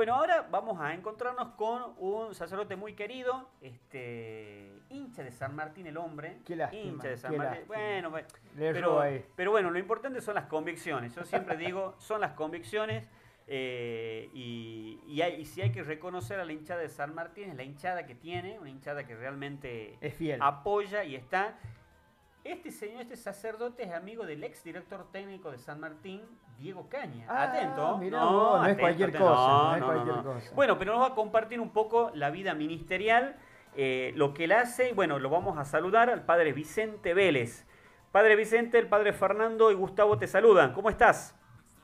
Bueno, ahora vamos a encontrarnos con un sacerdote muy querido, este hincha de San Martín el hombre. Qué lástima, hincha de San qué Martín. Bueno, bueno, pero, pero bueno, lo importante son las convicciones. Yo siempre digo, son las convicciones. eh, y, y hay- y si hay que reconocer a la hinchada de San Martín, es la hinchada que tiene, una hinchada que realmente Es fiel. apoya y está. Este señor, este sacerdote es amigo del ex director técnico de San Martín, Diego Caña. Ah, atento. mirá vos, no es cualquier cosa, no es cualquier cosa. Bueno, pero nos va a compartir un poco la vida ministerial, eh, lo que él hace. y Bueno, lo vamos a saludar al padre Vicente Vélez. Padre Vicente, el padre Fernando y Gustavo te saludan. ¿Cómo estás?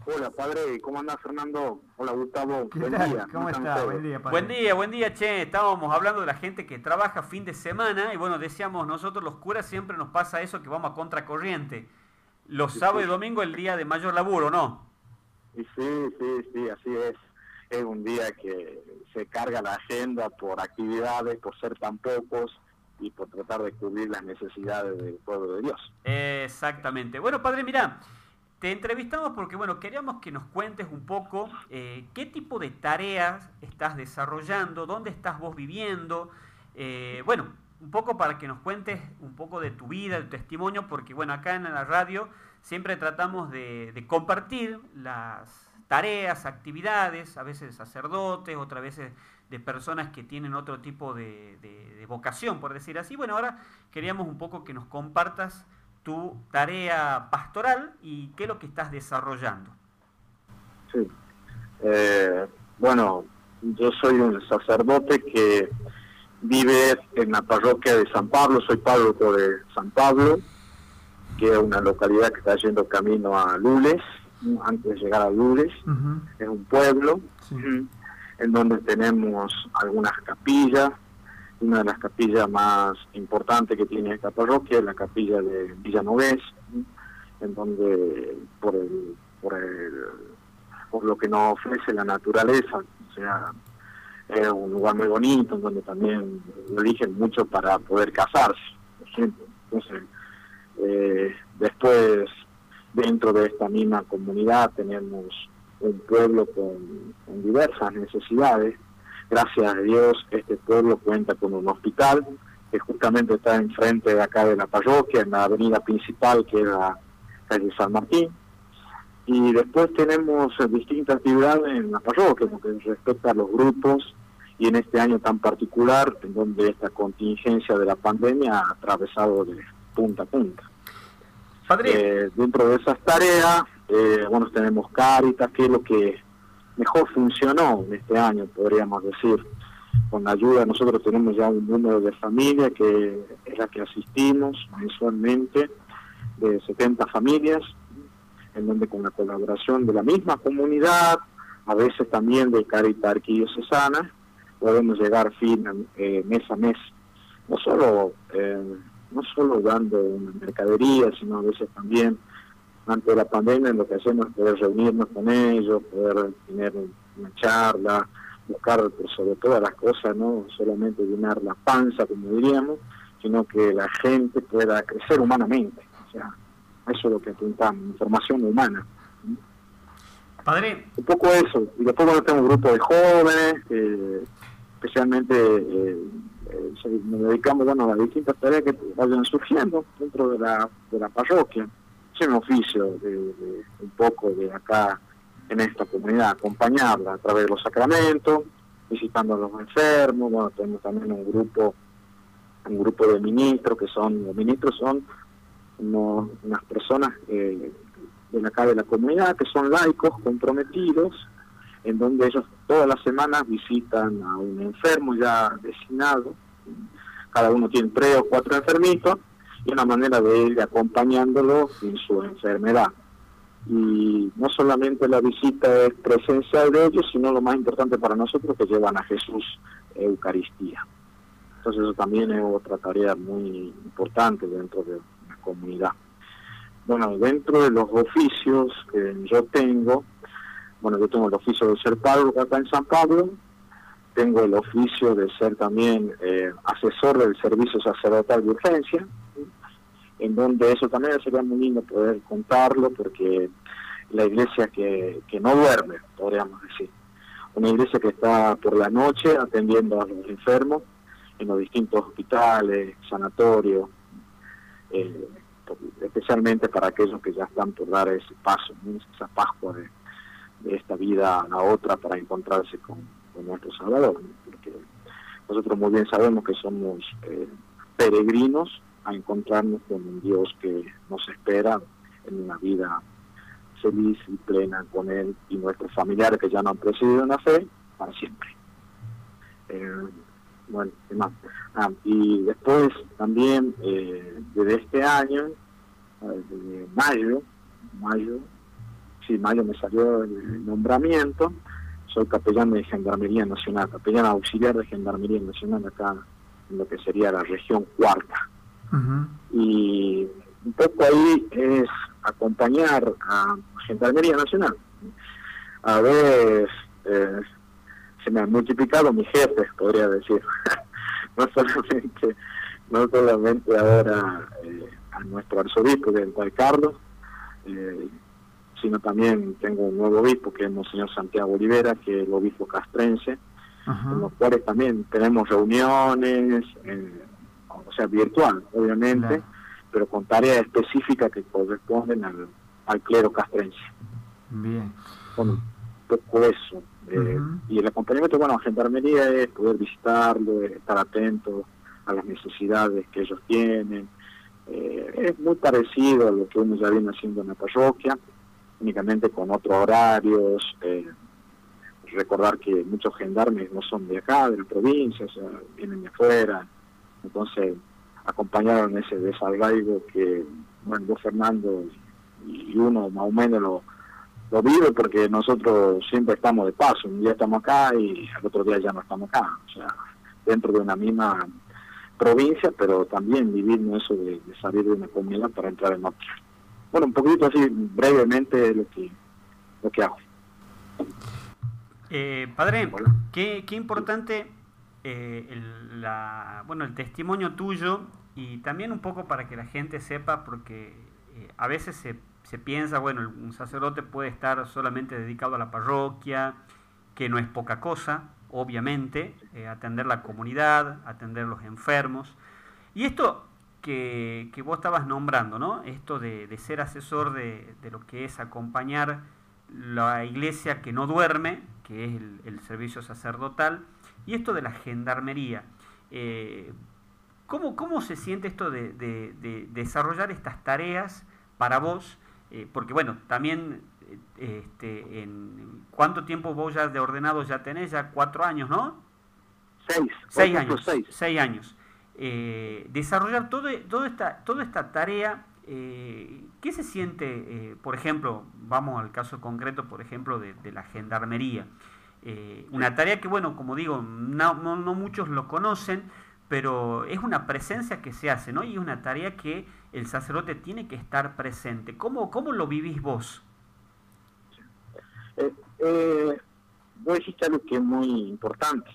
Hola, padre, ¿cómo andás, Fernando? Hola, Gustavo. ¿Qué Buen tal? día. ¿Cómo están está? ustedes? Buen día, padre. Buen día, buen día, che. Estábamos hablando de la gente que trabaja fin de semana y bueno, decíamos nosotros los curas siempre nos pasa eso que vamos a contracorriente. Los Sí, sábados y sí. domingo el día de mayor laburo, ¿no? Y sí, sí, sí, así es. Es un día que se carga la agenda por actividades, por ser tan pocos y por tratar de cubrir las necesidades del pueblo de Dios. Exactamente. Bueno, padre, mira, te entrevistamos porque, bueno, queríamos que nos cuentes un poco eh, qué tipo de tareas estás desarrollando, dónde estás vos viviendo, eh, bueno, un poco para que nos cuentes un poco de tu vida, de tu testimonio, porque, bueno, acá en la radio siempre tratamos de, compartir las tareas, actividades, a veces de sacerdotes, otras veces de personas que tienen otro tipo de vocación, por decir así. Bueno, ahora queríamos un poco que nos compartas tu tarea pastoral y qué es lo que estás desarrollando. Sí. Eh, bueno, yo soy un sacerdote que vive en la parroquia de San Pablo, soy párroco de San Pablo, que es una localidad que está yendo camino a Lules, antes de llegar a Lules, Ujú, es un pueblo sí. en donde tenemos algunas capillas. Una de las capillas más importantes que tiene esta parroquia la capilla de Villanovés, mm, en donde por el, por el, por lo que nos ofrece la naturaleza, o sea, es un lugar muy bonito, en donde también lo eligen mucho para poder casarse, por ejemplo. Entonces, eh, después, dentro de esta misma comunidad, tenemos un pueblo con diversas necesidades. Gracias a Dios, este pueblo cuenta con un hospital que justamente está enfrente de acá de la parroquia, en la avenida principal, que es la calle San Martín. Y después tenemos eh, distintas actividades en la parroquia, lo que respecta a los grupos, y en este año tan particular, en donde esta contingencia de la pandemia ha atravesado de punta a punta. Padre, Eh, dentro de esas tareas, eh, bueno, tenemos Caritas, que es lo que mejor funcionó este año, podríamos decir. Con la ayuda, nosotros tenemos ya un número de familias que es la que asistimos mensualmente, de 70 familias, en donde con la colaboración de la misma comunidad, a veces también de Caritas Arquidiocesana, podemos llegar fin eh, mes a mes. No solo eh, no solo dando mercadería, sino a veces también, antes de la pandemia, lo que hacemos es poder reunirnos con ellos, poder tener una charla, buscar por sobre todas las cosas, no solamente llenar la panza, como diríamos, sino que la gente pueda crecer humanamente. O sea, eso es lo que apuntamos, formación humana. padre, Un poco eso. Y después, bueno, tengo un grupo de jóvenes, eh, especialmente eh, eh, nos dedicamos bueno, a las distintas tareas que vayan surgiendo dentro de la, de la parroquia. Es un oficio de, un poco de acá en esta comunidad, acompañarla a través de los sacramentos, visitando a los enfermos, bueno, tenemos también un grupo un grupo de ministros que son, los ministros son unas personas eh, de acá de la comunidad que son laicos comprometidos, en donde ellos todas las semanas visitan a un enfermo ya designado, cada uno tiene tres o cuatro enfermitos, y una manera de ir acompañándolo en su enfermedad. Y no solamente la visita es presencial de ellos, sino lo más importante para nosotros que llevan a Jesús Eucaristía. Entonces eso también es otra tarea muy importante dentro de la comunidad. Bueno, dentro de los oficios que yo tengo, bueno, yo tengo el oficio de ser párroco acá en San Pablo, tengo el oficio de ser también eh, asesor del servicio sacerdotal de urgencia, en donde eso también sería muy lindo poder contarlo, porque la iglesia que, que no duerme, podríamos decir. una iglesia que está por la noche atendiendo a los enfermos en los distintos hospitales, sanatorios, eh, especialmente para aquellos que ya están por dar ese paso, esa pascua de, esta vida a la otra para encontrarse con, nuestro Salvador. Porque nosotros muy bien sabemos que somos eh, peregrinos a encontrarnos con un Dios que nos espera en una vida feliz y plena con Él y nuestros familiares que ya no han presidido en la fe para siempre. Eh, bueno, ah, y después también eh, desde este año, de mayo, mayo, sí, mayo me salió el nombramiento, soy capellán de Gendarmería Nacional, capellán auxiliar de Gendarmería Nacional acá en lo que sería la región cuarta. Y un poco ahí es acompañar a Gendarmería Nacional. A ver, eh, se me han multiplicado mis jefes, podría decir. no solamente no solamente ahora eh, a nuestro arzobispo, del Juan Carlos, eh, sino también tengo un nuevo obispo, que es Monseñor Santiago Olivera, que es el obispo castrense, con los cuales también tenemos reuniones, o sea, virtual, obviamente, pero con tareas específicas que corresponden al, al clero castrense. Bien. Bueno, un poco eso. Eh, y el acompañamiento, bueno, a Gendarmería es poder visitarlo, estar atento a las necesidades que ellos tienen. Eh, es muy parecido a lo que uno ya viene haciendo en la parroquia, únicamente con otros horarios. Eh, recordar que muchos gendarmes no son de acá, de la provincia, o sea, vienen de afuera. Entonces, acompañaron ese desarraigo que, bueno, vos Fernando y uno más o menos lo lo vive porque nosotros siempre estamos de paso, un día estamos acá y al otro día ya no estamos acá, o sea, dentro de una misma provincia, pero también vivir eso de, salir de una comida para entrar en otra. Bueno, un poquito así brevemente lo que, lo que hago. Eh, padre, qué, qué importante eh, el, la, bueno, el testimonio tuyo y también un poco para que la gente sepa, porque eh, a veces se se piensa, bueno, un sacerdote puede estar solamente dedicado a la parroquia, que no es poca cosa, obviamente, eh, atender la comunidad, atender los enfermos. Y esto que, vos estabas nombrando, ¿no? Esto de, ser asesor de, lo que es acompañar la iglesia que no duerme, que es el, servicio sacerdotal, y esto de la gendarmería. Eh, ¿cómo, ¿Cómo se siente esto de desarrollar estas tareas para vos? Eh, porque bueno, también, eh, este, en, ¿cuánto tiempo vos ya de ordenado ya tenés? Ya cuatro años, ¿no? Seis. Seis años. Seis. años. Eh, desarrollar todo, toda, esta, tarea, ¿qué se siente, por ejemplo, vamos al caso concreto, por ejemplo, de, la gendarmería? una tarea que, bueno, como digo, no, no muchos lo conocen, pero es una presencia que se hace, ¿no? Y es una tarea que el sacerdote tiene que estar presente. ¿Cómo, cómo lo vivís vos? Eh, eh, vos dijiste algo que es muy importante,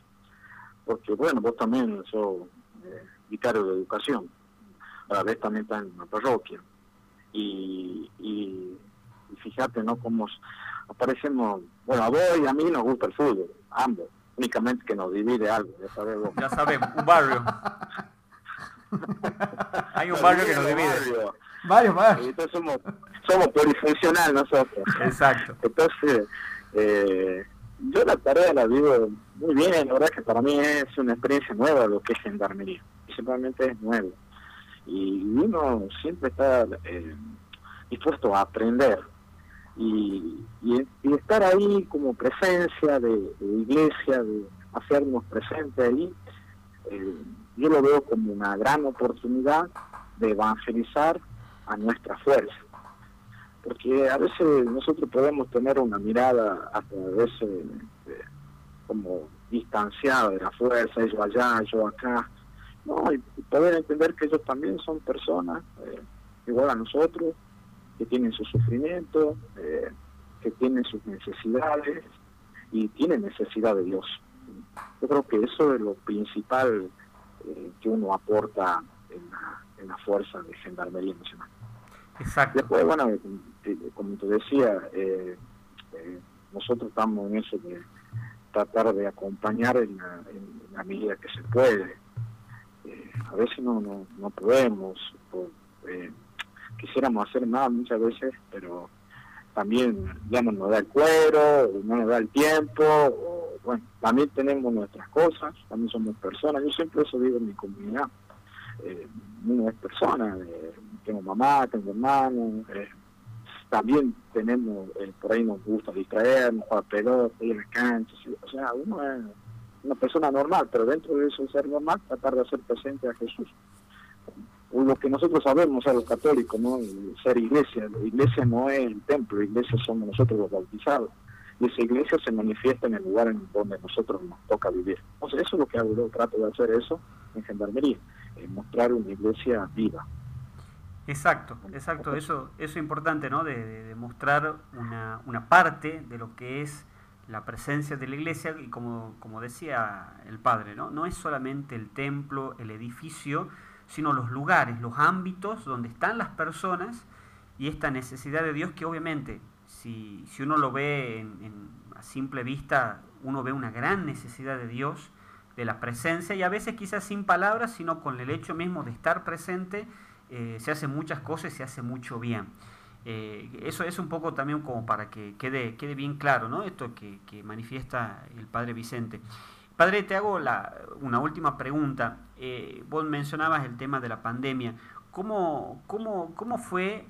porque bueno, vos también sos eh, vicario de educación, a la vez también estás en una parroquia, y, y, fíjate, ¿no? Cómo aparecemos, bueno, a vos y a mí nos gusta el fútbol, ambos únicamente que nos divide algo, ya sabemos. Ya sabemos, un barrio. Hay un barrio que nos divide. Varios barrios. Entonces somos, somos polifuncional nosotros. Exacto. Entonces, eh, yo la tarea la vivo muy bien, la verdad que para mí es una experiencia nueva lo que es gendarmería. Simplemente es nuevo. Y uno siempre está eh, dispuesto a aprender y, y, estar ahí como presencia de, iglesia, de hacernos presentes ahí, eh, yo lo veo como una gran oportunidad de evangelizar a nuestra fuerza. Porque a veces nosotros podemos tener una mirada hasta a veces como distanciada de la fuerza, ellos allá, yo acá. No, y poder entender que ellos también son personas eh, igual a nosotros, que tienen su sufrimiento, eh, que tienen sus necesidades y tienen necesidad de Dios. Yo creo que eso es lo principal eh, que uno aporta en la, fuerza de Gendarmería Nacional. Exacto. Después, bueno, como te decía, nosotros estamos en eso de, tratar de acompañar en la, medida que se puede. Eh, a veces no, no, no podemos, eh, quisiéramos hacer más muchas veces, pero también ya no nos da el cuero, no nos da el tiempo, bueno, también tenemos nuestras cosas, también somos personas, yo siempre eso digo en mi comunidad, eh, uno es persona, eh, tengo mamá, tengo hermano, eh, también tenemos, eh, por ahí nos gusta distraernos, jugar pelota, ir a la cancha, o sea, uno es una persona normal, pero dentro de eso ser normal, tratar de hacer presente a Jesús. Lo que nosotros sabemos a los católicos, ¿no? ser iglesia, la iglesia no es el templo, la iglesia somos nosotros los bautizados. Y esa iglesia se manifiesta en el lugar en donde nosotros nos toca vivir. Entonces eso es lo que hago yo, trato de hacer eso en Gendarmería, mostrar una iglesia viva, Exacto, exacto, eso, eso es importante, ¿no? De, mostrar una, una, parte de lo que es la presencia de la iglesia y como, como decía el padre, ¿no? No es solamente el templo, el edificio, sino los lugares, los ámbitos donde están las personas y esta necesidad de Dios que obviamente, si, si uno lo ve en, a simple vista, uno ve una gran necesidad de Dios, de la presencia y a veces quizás sin palabras, sino con el hecho mismo de estar presente eh, se hacen muchas cosas se hace mucho bien. Eh, eso es un poco también como para que quede, quede bien claro, ¿no? Esto que, manifiesta el padre Vicente. Padre, te hago la, una última pregunta. Eh, vos mencionabas el tema de la pandemia. ¿Cómo, cómo, cómo fue,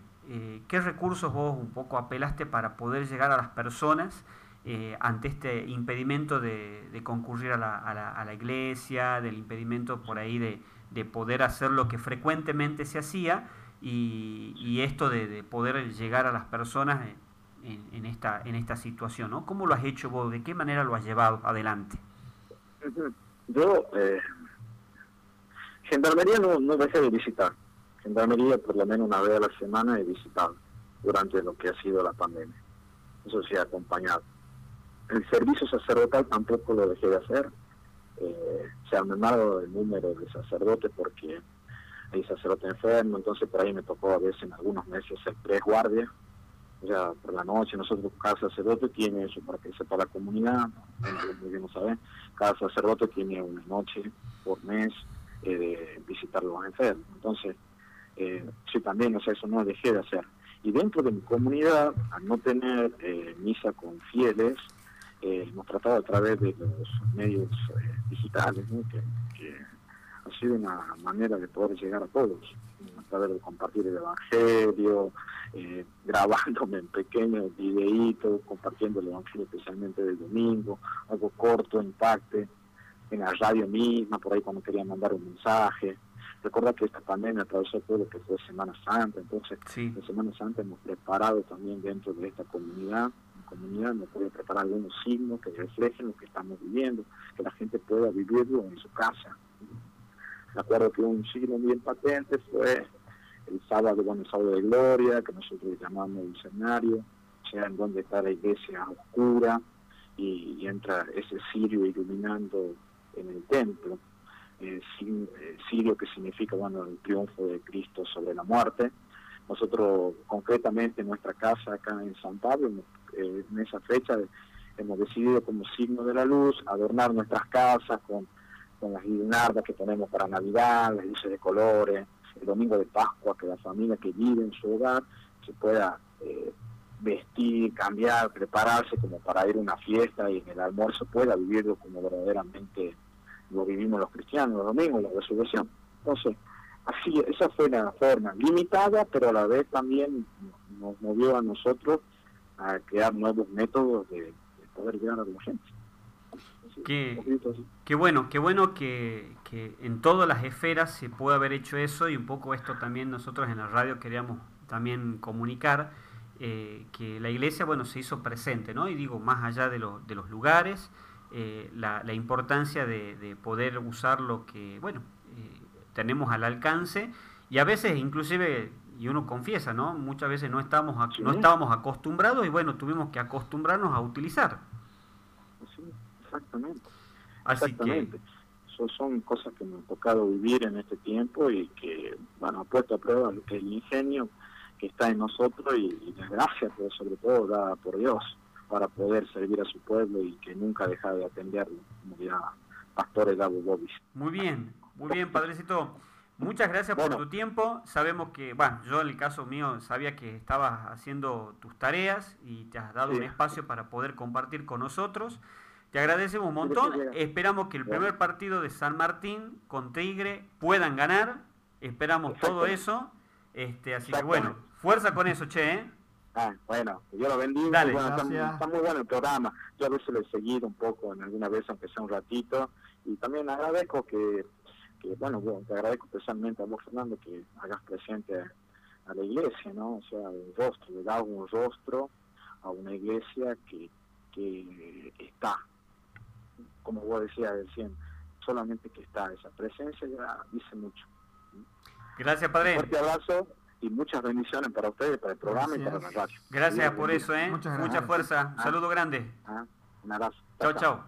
qué recursos vos un poco apelaste para poder llegar a las personas ante este impedimento de, concurrir a la, a la iglesia, del impedimento por ahí de, de poder hacer lo que frecuentemente se hacía y, esto de, poder llegar a las personas en, esta, en esta situación. ¿no? ¿Cómo lo has hecho vos? ¿De qué manera lo has llevado adelante? Yo, eh, Gendarmería no, no dejé de visitar. Gendarmería por lo menos una vez a la semana he visitado durante lo que ha sido la pandemia. Eso sí acompañado. El servicio sacerdotal tampoco lo dejé de hacer eh, se ha mermado el número de sacerdotes porque hay sacerdote enfermo, entonces por ahí me tocó a veces en algunos meses ser tres guardias, ya por la noche nosotros cada sacerdote tiene eso para que sepa la comunidad, cada sacerdote tiene una noche por mes eh, de visitar a los enfermos, entonces eh, sí también, o sea, eso no dejé de hacer. Y dentro de mi comunidad, al no tener eh, misa con fieles, eh, hemos tratado a través de los medios eh, digitales, que, ha sido una manera de poder llegar a todos, a través de compartir el Evangelio, eh, grabándome en pequeños videitos, compartiendo el Evangelio especialmente del domingo, algo corto, impacte, en la radio misma, por ahí cuando quería mandar un mensaje. Recuerda que esta pandemia atravesó todo lo que fue Semana Santa, entonces en Semana Santa hemos preparado también dentro de esta comunidad comunidad nos puede preparar algunos signos que reflejen lo que estamos viviendo, que la gente pueda vivirlo en su casa. Me acuerdo que un signo bien patente fue el sábado, bueno, el sábado de gloria, que nosotros llamamos el escenario, sea, en donde está la iglesia oscura y, entra ese sirio iluminando en el templo. Eh, sirio que significa, bueno, el triunfo de Cristo sobre la muerte. Nosotros, concretamente, en nuestra casa acá en San Pablo, eh, en esa fecha hemos decidido como signo de la luz adornar nuestras casas con, las guirnaldas que ponemos para Navidad, las luces de colores, el domingo de Pascua, que la familia que vive en su hogar se pueda eh, vestir, cambiar, prepararse como para ir a una fiesta y en el almuerzo pueda vivirlo como verdaderamente lo vivimos los cristianos los domingos, la resurrección. Entonces, así, esa fue la forma, limitada, pero a la vez también nos movió a nosotros a crear nuevos métodos de, poder llegar a la gente. qué, bueno, qué bueno que, en todas las esferas se puede haber hecho eso y un poco esto también nosotros en la radio queríamos también comunicar, eh, que la iglesia, bueno, se hizo presente, ¿no? Y digo, más allá de, de los lugares, eh, la, importancia de, poder usar lo que, bueno, eh, tenemos al alcance y a veces inclusive y uno confiesa, ¿no? Muchas veces no estábamos, no estábamos acostumbrados y bueno, tuvimos que acostumbrarnos a utilizar. Sí, exactamente. exactamente. son cosas que me han tocado vivir en este tiempo y que, bueno, ha puesto a prueba el ingenio que está en nosotros y, la gracia, pero sobre todo dada por Dios. para poder servir a su pueblo y que nunca deja de atenderlo, como dirá Pastor Gabo Bobis. Muy bien, muy bien, Padrecito. Muchas gracias por tu tiempo. Sabemos que, bueno, yo en el caso mío sabía que estabas haciendo tus tareas y te has dado un espacio para poder compartir con nosotros. Te agradecemos un montón. Esperamos que el primer partido de San Martín con Tigre puedan ganar. Esperamos todo eso. Este, así que bueno, fuerza con eso, che. ¿eh? Ah, bueno, yo lo bendiga. está, muy bueno el programa. Yo a veces lo he seguido un poco en alguna vez, aunque sea un ratito. Y también agradezco que, que bueno, te agradezco especialmente a vos, Fernando, que hagas presente a la iglesia, ¿no? O sea, un rostro, le da un rostro a una iglesia que, que está, como vos decías recién, solamente que está esa presencia ya dice mucho. Gracias, Padre. Un fuerte abrazo y muchas bendiciones para ustedes, para el programa y para la radio. Gracias por eso, ¿eh? Mucha fuerza. Un saludo grande. Ah, un abrazo. Chao, chao.